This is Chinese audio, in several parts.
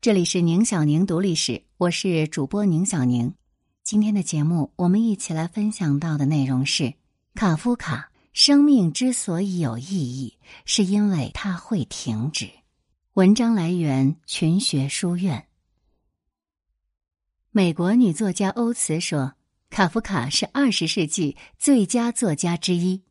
这里是宁小宁读历史，我是主播宁小宁。今天的节目，我们一起来分享到的内容是：卡夫卡生命之所以有意义，是因为它会停止。文章来源群学书院。美国女作家欧茨说：“卡夫卡是二十世纪最佳作家之一。”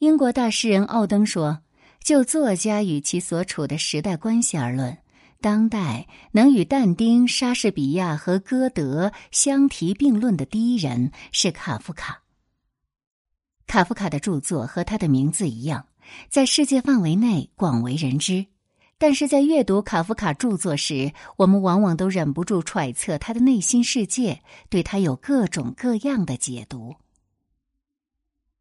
英国大诗人奥登说：“就作家与其所处的时代关系而论。”当代能与但丁、莎士比亚和歌德相提并论的第一人是卡夫卡。卡夫卡的著作和他的名字一样，在世界范围内广为人知。但是在阅读卡夫卡著作时，我们往往都忍不住揣测他的内心世界，对他有各种各样的解读。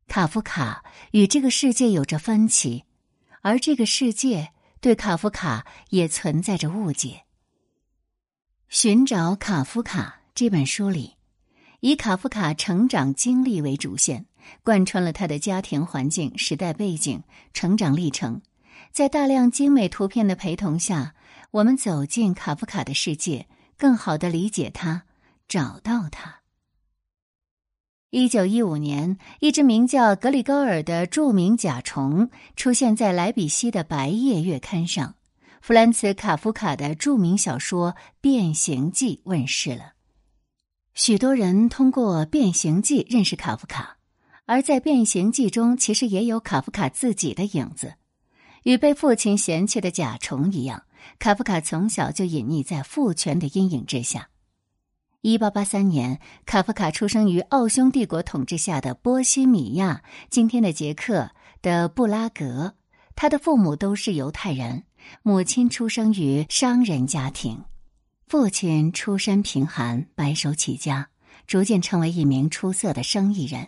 卡夫卡与这个世界有着分歧，而这个世界。对卡夫卡也存在着误解。寻找卡夫卡这本书里，以卡夫卡成长经历为主线，贯穿了他的家庭环境、时代背景、成长历程。在大量精美图片的陪同下，我们走进卡夫卡的世界，更好的理解他，找到他。一九一五年，一只名叫格里高尔的著名甲虫出现在莱比锡的《白夜月刊》上。弗兰茨·卡夫卡的著名小说《变形记》问世了。许多人通过《变形记》认识卡夫卡，而在《变形记》中，其实也有卡夫卡自己的影子。与被父亲嫌弃的甲虫一样，卡夫卡从小就隐匿在父权的阴影之下。一八八三年，卡夫卡出生于奥匈帝国统治下的波西米亚（今天的捷克）的布拉格。他的父母都是犹太人，母亲出生于商人家庭，父亲出身贫寒，白手起家，逐渐成为一名出色的生意人。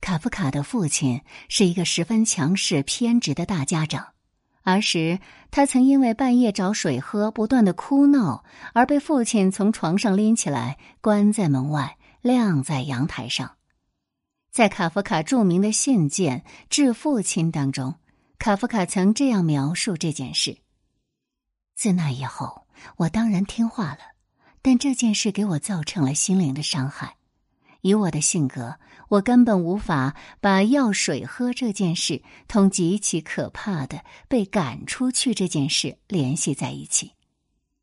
卡夫卡的父亲是一个十分强势、偏执的大家长。儿时，他曾因为半夜找水喝，不断的哭闹，而被父亲从床上拎起来，关在门外，晾在阳台上。在卡夫卡著名的信件《致父亲》当中，卡夫卡曾这样描述这件事：自那以后，我当然听话了，但这件事给我造成了心灵的伤害。以我的性格，我根本无法把要水喝这件事同极其可怕的被赶出去这件事联系在一起。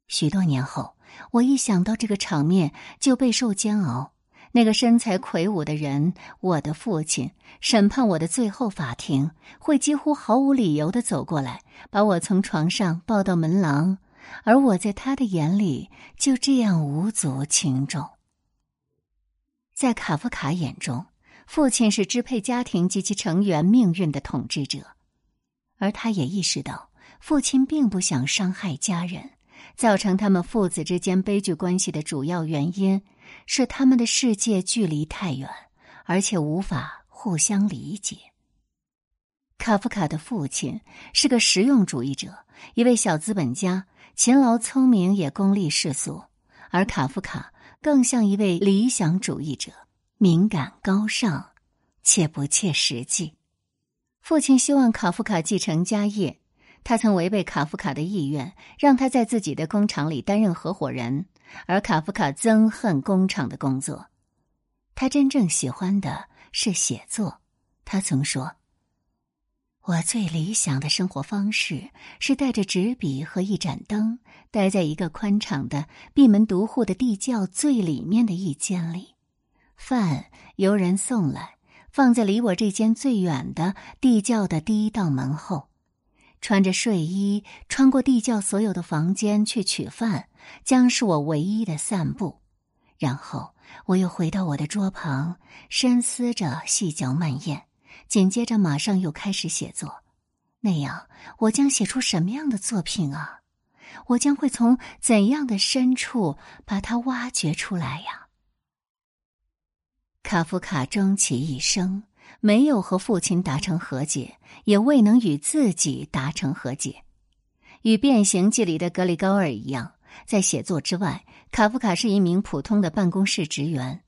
许多年后，我一想到这个场面就备受煎熬。那个身材魁梧的人，我的父亲，审判我的最后法庭，会几乎毫无理由的走过来，把我从床上抱到门廊，而我在他的眼里就这样无足轻重。在卡夫卡眼中，父亲是支配家庭及其成员命运的统治者，而他也意识到，父亲并不想伤害家人。造成他们父子之间悲剧关系的主要原因是他们的世界距离太远，而且无法互相理解。卡夫卡的父亲是个实用主义者，一位小资本家，勤劳聪明也功利世俗，而卡夫卡。更像一位理想主义者，敏感高尚，且不切实际。父亲希望卡夫卡继承家业，他曾违背卡夫卡的意愿，让他在自己的工厂里担任合伙人。而卡夫卡憎恨工厂的工作，他真正喜欢的是写作。他曾说：“我最理想的生活方式是带着纸笔和一盏灯。”待在一个宽敞的、闭门独户的地窖最里面的一间里，饭由人送来，放在离我这间最远的地窖的第一道门后。穿着睡衣穿过地窖所有的房间去取饭，将是我唯一的散步。然后我又回到我的桌旁，深思着，细嚼慢咽，紧接着马上又开始写作。那样，我将写出什么样的作品啊？我将会从怎样的深处把它挖掘出来呀？卡夫卡终其一生没有和父亲达成和解，也未能与自己达成和解。与《变形记》里的格里高尔一样，在写作之外，卡夫卡是一名普通的办公室职员。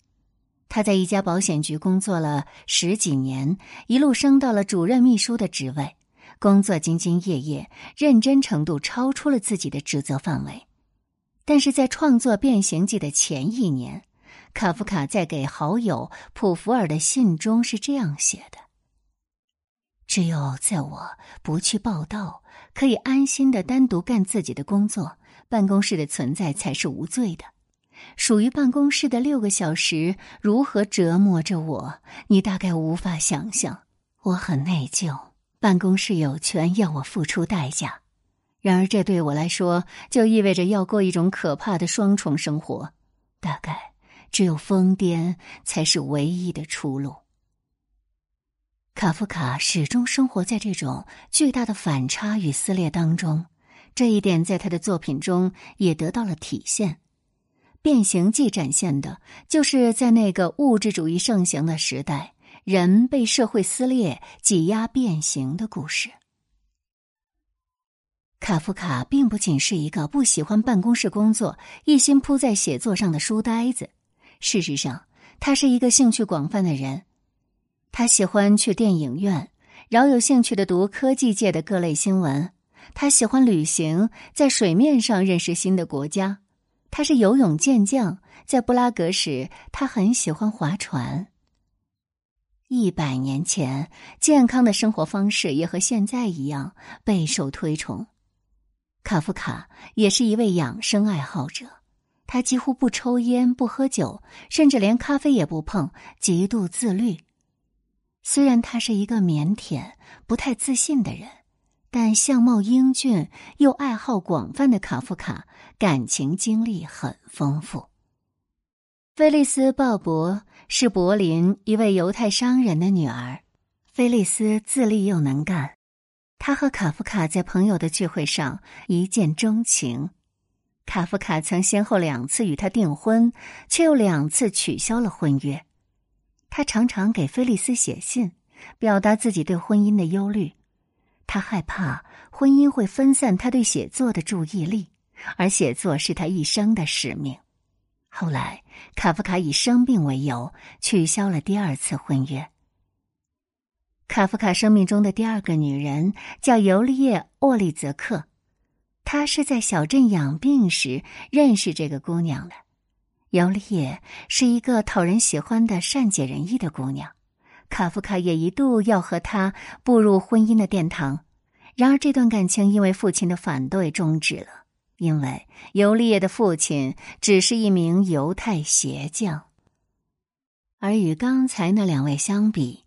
他在一家保险局工作了十几年，一路升到了主任秘书的职位。工作兢兢业业，认真程度超出了自己的职责范围。但是在创作《变形记》的前一年，卡夫卡在给好友普福尔的信中是这样写的：“只有在我不去报道，可以安心的单独干自己的工作，办公室的存在才是无罪的。属于办公室的六个小时如何折磨着我，你大概无法想象。我很内疚，办公室有权要我付出代价。”然而，这对我来说就意味着要过一种可怕的双重生活。大概只有疯癫才是唯一的出路。卡夫卡始终生活在这种巨大的反差与撕裂当中，这一点在他的作品中也得到了体现。《变形记》展现的就是在那个物质主义盛行的时代，人被社会撕裂、挤压、变形的故事。卡夫卡并不仅是一个不喜欢办公室工作、一心扑在写作上的书呆子。事实上，他是一个兴趣广泛的人。他喜欢去电影院，饶有兴趣的读科技界的各类新闻。他喜欢旅行，在水面上认识新的国家。他是游泳健将，在布拉格时，他很喜欢划船。一百年前，健康的生活方式也和现在一样备受推崇。卡夫卡也是一位养生爱好者，他几乎不抽烟、不喝酒，甚至连咖啡也不碰，极度自律。虽然他是一个腼腆、不太自信的人，但相貌英俊又爱好广泛的卡夫卡，感情经历很丰富。菲利斯·鲍勃是柏林一位犹太商人的女儿，菲利斯自立又能干。他和卡夫卡在朋友的聚会上一见钟情，卡夫卡曾先后两次与他订婚，却又两次取消了婚约。他常常给菲利斯写信，表达自己对婚姻的忧虑。他害怕婚姻会分散他对写作的注意力，而写作是他一生的使命。后来，卡夫卡以生病为由取消了第二次婚约。卡夫卡生命中的第二个女人叫尤利叶·沃利泽克，他是在小镇养病时认识这个姑娘的。尤利叶是一个讨人喜欢的、善解人意的姑娘，卡夫卡也一度要和她步入婚姻的殿堂，然而这段感情因为父亲的反对终止了，因为尤利叶的父亲只是一名犹太鞋匠，而与刚才那两位相比。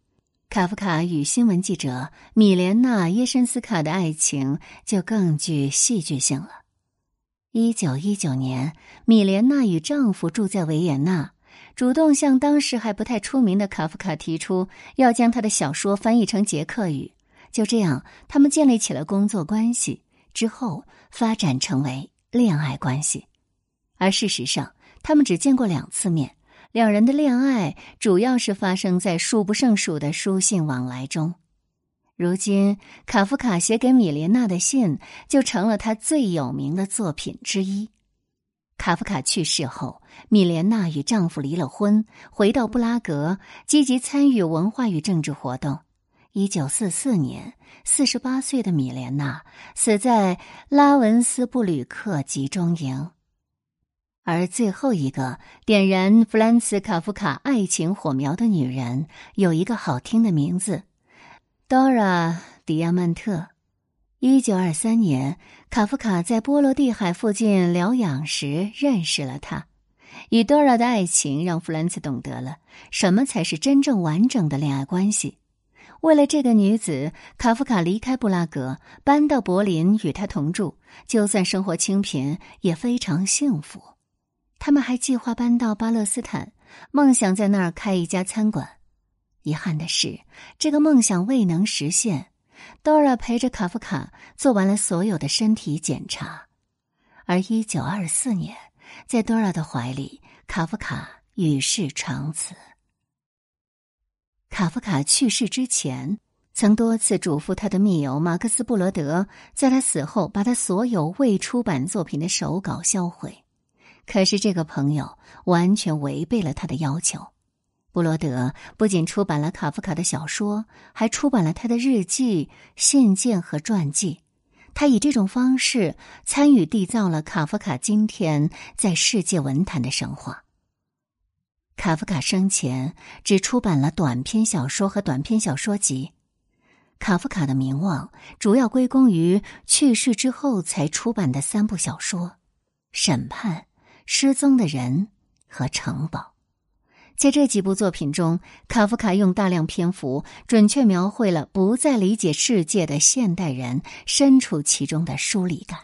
卡夫卡与新闻记者米莲娜·耶申斯卡的爱情就更具戏剧性了。一九一九年，米莲娜与丈夫住在维也纳，主动向当时还不太出名的卡夫卡提出要将他的小说翻译成捷克语。就这样，他们建立起了工作关系，之后发展成为恋爱关系。而事实上，他们只见过两次面。两人的恋爱主要是发生在数不胜数的书信往来中。如今，卡夫卡写给米莲娜的信就成了他最有名的作品之一。卡夫卡去世后，米莲娜与丈夫离了婚，回到布拉格，积极参与文化与政治活动。一九四四年，四十八岁的米莲娜死在拉文斯布吕克集中营。而最后一个点燃弗兰茨·卡夫卡爱情火苗的女人，有一个好听的名字，Dora 迪亚曼特。一九二三年，卡夫卡在波罗的海附近疗养时认识了她。与 Dora 的爱情让弗兰茨懂得了什么才是真正完整的恋爱关系。为了这个女子，卡夫卡离开布拉格，搬到柏林与她同住。就算生活清贫，也非常幸福。他们还计划搬到巴勒斯坦，梦想在那儿开一家餐馆。遗憾的是，这个梦想未能实现。Dora 陪着卡夫卡做完了所有的身体检查，而一九二四年，在 Dora 的怀里，卡夫卡与世长辞。卡夫卡去世之前，曾多次嘱咐他的密友马克思·布罗德，在他死后把他所有未出版作品的手稿销毁。可是这个朋友完全违背了他的要求。布罗德不仅出版了卡夫卡的小说，还出版了他的日记、信件和传记。他以这种方式参与缔造了卡夫卡今天在世界文坛的神话。卡夫卡生前只出版了短篇小说和短篇小说集。卡夫卡的名望主要归功于去世之后才出版的三部小说《审判》《失踪的人》和《城堡》。在这几部作品中，卡夫卡用大量篇幅准确描绘了不再理解世界的现代人身处其中的疏离感。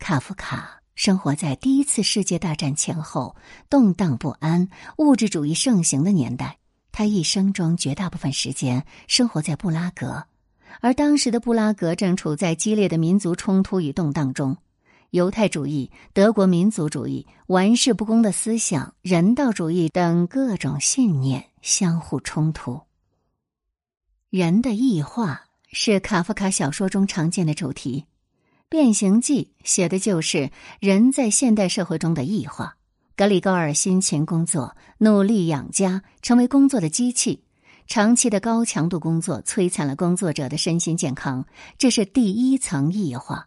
卡夫卡生活在第一次世界大战前后动荡不安、物质主义盛行的年代，他一生中绝大部分时间生活在布拉格，而当时的布拉格正处在激烈的民族冲突与动荡中。犹太主义、德国民族主义、玩世不恭的思想、人道主义等各种信念相互冲突。人的异化是卡夫卡小说中常见的主题，《变形记》写的就是人在现代社会中的异化。格里高尔辛勤工作，努力养家，成为工作的机器。长期的高强度工作摧残了工作者的身心健康，这是第一层异化。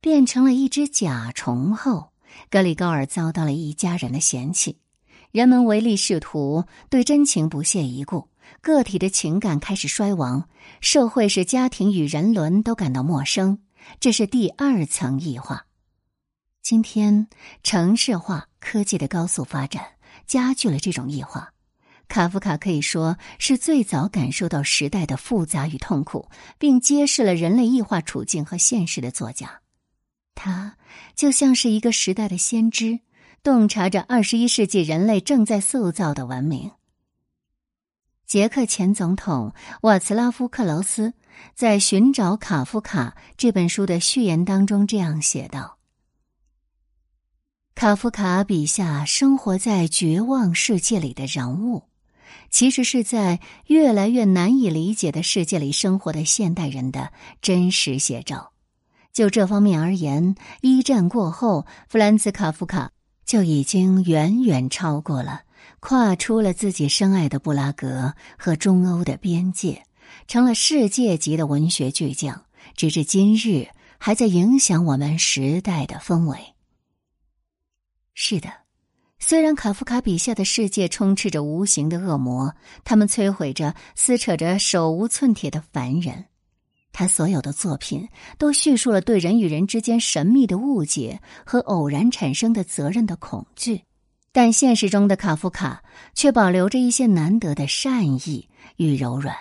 变成了一只甲虫后，格里高尔遭到了一家人的嫌弃，人们唯利是图，对真情不屑一顾，个体的情感开始衰亡，社会使家庭与人伦都感到陌生，这是第二层异化。今天，城市化、科技的高速发展加剧了这种异化。卡夫卡可以说是最早感受到时代的复杂与痛苦，并揭示了人类异化处境和现实的作家。他就像是一个时代的先知，洞察着二十一世纪人类正在塑造的文明。捷克前总统瓦茨拉夫·克劳斯在《寻找卡夫卡》这本书的序言当中这样写道：“卡夫卡笔下生活在绝望世界里的人物，其实是在越来越难以理解的世界里生活的现代人的真实写照。”就这方面而言，一战过后，弗兰茨·卡夫卡就已经远远超过了，跨出了自己深爱的布拉格和中欧的边界，成了世界级的文学巨匠。直至今日，还在影响我们时代的氛围。是的，虽然卡夫卡笔下的世界充斥着无形的恶魔，他们摧毁着、撕扯着手无寸铁的凡人。他所有的作品都叙述了对人与人之间神秘的误解和偶然产生的责任的恐惧，但现实中的卡夫卡却保留着一些难得的善意与柔软。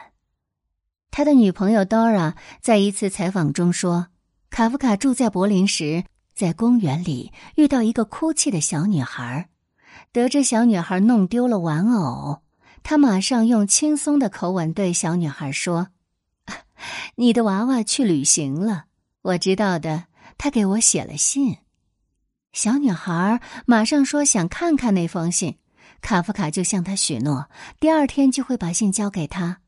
他的女朋友 Dora 在一次采访中说：“卡夫卡住在柏林时，在公园里遇到一个哭泣的小女孩，得知小女孩弄丢了玩偶，他马上用轻松的口吻对小女孩说。”你的娃娃去旅行了，我知道的。他给我写了信，小女孩马上说想看看那封信。卡夫卡就向他许诺，第二天就会把信交给他。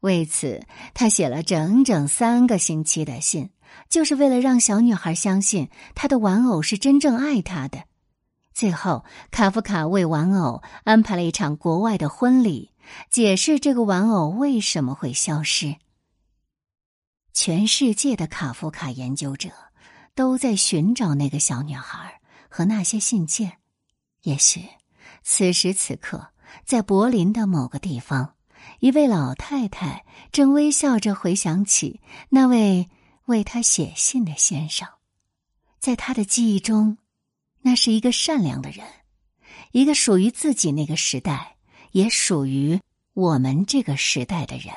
为此，他写了整整三个星期的信，就是为了让小女孩相信他的玩偶是真正爱她的。最后，卡夫卡为玩偶安排了一场国外的婚礼，解释这个玩偶为什么会消失。全世界的卡夫卡研究者都在寻找那个小女孩和那些信件。也许，此时此刻，在柏林的某个地方，一位老太太正微笑着回想起那位为她写信的先生。在他的记忆中，那是一个善良的人，一个属于自己那个时代，也属于我们这个时代的人。